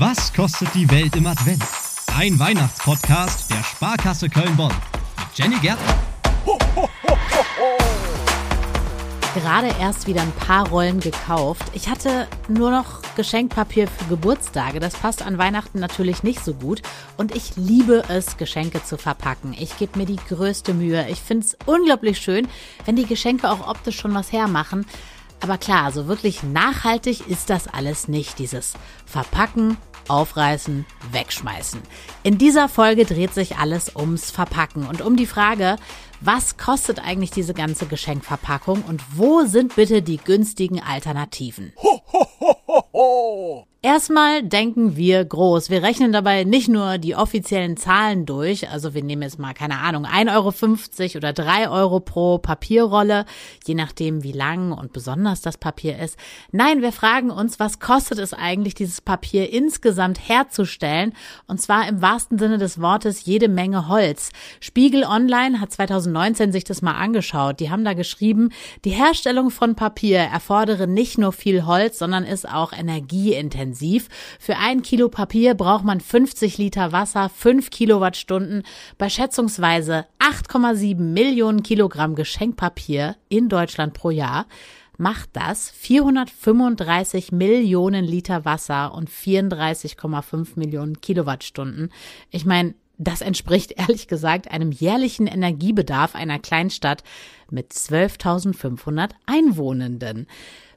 Was kostet die Welt im Advent? Ein Weihnachtspodcast der Sparkasse Köln-Bonn. Mit Jenny Gärtner. Gerade erst wieder ein paar Rollen gekauft. Ich hatte nur noch Geschenkpapier für Geburtstage. Das passt an Weihnachten natürlich nicht so gut. Und ich liebe es, Geschenke zu verpacken. Ich gebe mir die größte Mühe. Ich finde es unglaublich schön, wenn die Geschenke auch optisch schon was hermachen. Aber klar, so wirklich nachhaltig ist das alles nicht. Dieses Verpacken, aufreißen, wegschmeißen. In dieser Folge dreht sich alles ums Verpacken und um die Frage, was kostet eigentlich diese ganze Geschenkverpackung und wo sind bitte die günstigen Alternativen? Ho, ho, ho, ho, ho. Erstmal denken wir groß. Wir rechnen dabei nicht nur die offiziellen Zahlen durch, also wir nehmen jetzt mal, keine Ahnung, 1,50 Euro oder 3 Euro pro Papierrolle, je nachdem wie lang und besonders das Papier ist. Nein, wir fragen uns, was kostet es eigentlich, dieses Papier insgesamt herzustellen? Und zwar im wahrsten Sinne des Wortes jede Menge Holz. Spiegel Online hat 2019 sich das mal angeschaut. Die haben da geschrieben, die Herstellung von Papier erfordere nicht nur viel Holz, sondern ist auch energieintensiv intensiv. Für ein Kilo Papier braucht man 50 Liter Wasser, 5 Kilowattstunden. Bei schätzungsweise 8,7 Millionen Kilogramm Geschenkpapier in Deutschland pro Jahr macht das 435 Millionen Liter Wasser und 34,5 Millionen Kilowattstunden. Ich meine, das entspricht ehrlich gesagt einem jährlichen Energiebedarf einer Kleinstadt mit 12.500 Einwohnenden.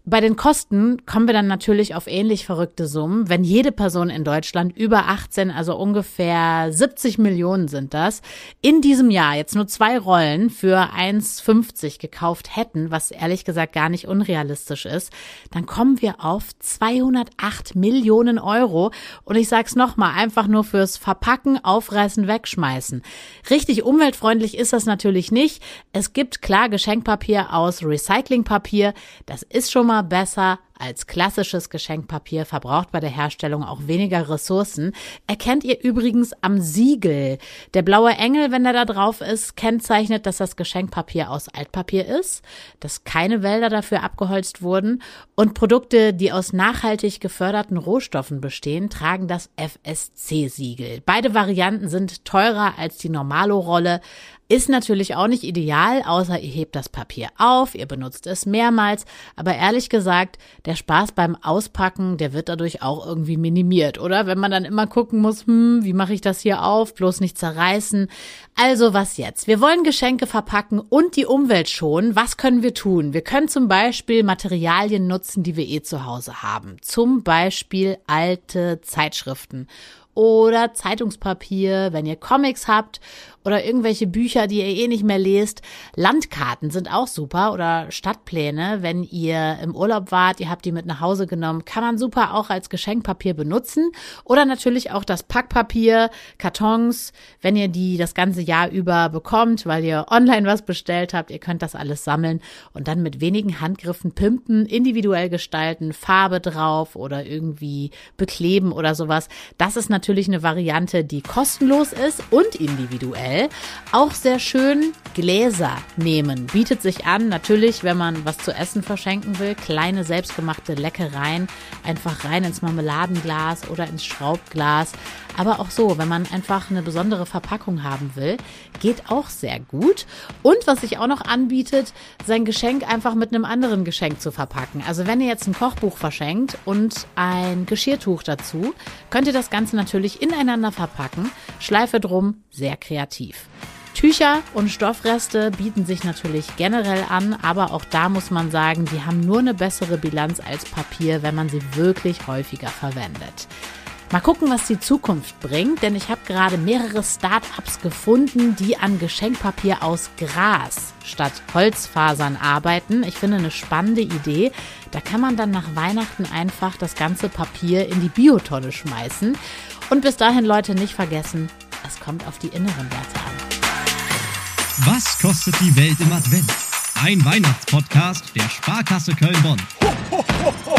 Bei den Kosten kommen wir dann natürlich auf ähnlich verrückte Summen. Wenn jede Person in Deutschland über 18, also ungefähr 70 Millionen sind das, in diesem Jahr jetzt nur zwei Rollen für 1,50 gekauft hätten, was ehrlich gesagt gar nicht unrealistisch ist, dann kommen wir auf 208 Millionen Euro. Und ich sag's nochmal, einfach nur fürs Verpacken, Aufreißen, Wegschmeißen. Richtig umweltfreundlich ist das natürlich nicht. Es gibt klar Geschenkpapier aus Recyclingpapier. Das ist schon mal immer besser als klassisches Geschenkpapier, verbraucht bei der Herstellung auch weniger Ressourcen. Erkennt ihr übrigens am Siegel. Der blaue Engel, wenn er da drauf ist, kennzeichnet, dass das Geschenkpapier aus Altpapier ist, dass keine Wälder dafür abgeholzt wurden und Produkte, die aus nachhaltig geförderten Rohstoffen bestehen, tragen das FSC-Siegel. Beide Varianten sind teurer als die Normalo-Rolle, ist natürlich auch nicht ideal, außer ihr hebt das Papier auf, ihr benutzt es mehrmals. Aber ehrlich gesagt, der Spaß beim Auspacken, der wird dadurch auch irgendwie minimiert, oder? Wenn man dann immer gucken muss, hm, wie mache ich das hier auf, bloß nicht zerreißen. Also was jetzt? Wir wollen Geschenke verpacken und die Umwelt schonen. Was können wir tun? Wir können zum Beispiel Materialien nutzen, die wir eh zu Hause haben. Zum Beispiel alte Zeitschriften oder Zeitungspapier, wenn ihr Comics habt oder irgendwelche Bücher, die ihr eh nicht mehr lest. Landkarten sind auch super oder Stadtpläne, wenn ihr im Urlaub wart, ihr habt die mit nach Hause genommen, kann man super auch als Geschenkpapier benutzen oder natürlich auch das Packpapier, Kartons, wenn ihr die das ganze Jahr über bekommt, weil ihr online was bestellt habt, ihr könnt das alles sammeln und dann mit wenigen Handgriffen pimpen, individuell gestalten, Farbe drauf oder irgendwie bekleben oder sowas. Das ist natürlich eine Variante, die kostenlos ist und individuell. Auch sehr schön Gläser nehmen. Bietet sich an, natürlich, wenn man was zu essen verschenken will. Kleine selbstgemachte Leckereien. Einfach rein ins Marmeladenglas oder ins Schraubglas. Aber auch so, wenn man einfach eine besondere Verpackung haben will, geht auch sehr gut. Und was sich auch noch anbietet, sein Geschenk einfach mit einem anderen Geschenk zu verpacken. Also wenn ihr jetzt ein Kochbuch verschenkt und ein Geschirrtuch dazu, könnt ihr das Ganze natürlich ineinander verpacken. Schleife drum, sehr kreativ. Tücher und Stoffreste bieten sich natürlich generell an, aber auch da muss man sagen, die haben nur eine bessere Bilanz als Papier, wenn man sie wirklich häufiger verwendet. Mal gucken, was die Zukunft bringt, denn ich habe gerade mehrere Startups gefunden, die an Geschenkpapier aus Gras statt Holzfasern arbeiten. Ich finde eine spannende Idee. Da kann man dann nach Weihnachten einfach das ganze Papier in die Biotonne schmeißen. Und bis dahin, Leute, nicht vergessen, es kommt auf die inneren Werte an. Was kostet die Welt im Advent? Ein Weihnachtspodcast der Sparkasse Köln-Bonn. Ho, ho, ho,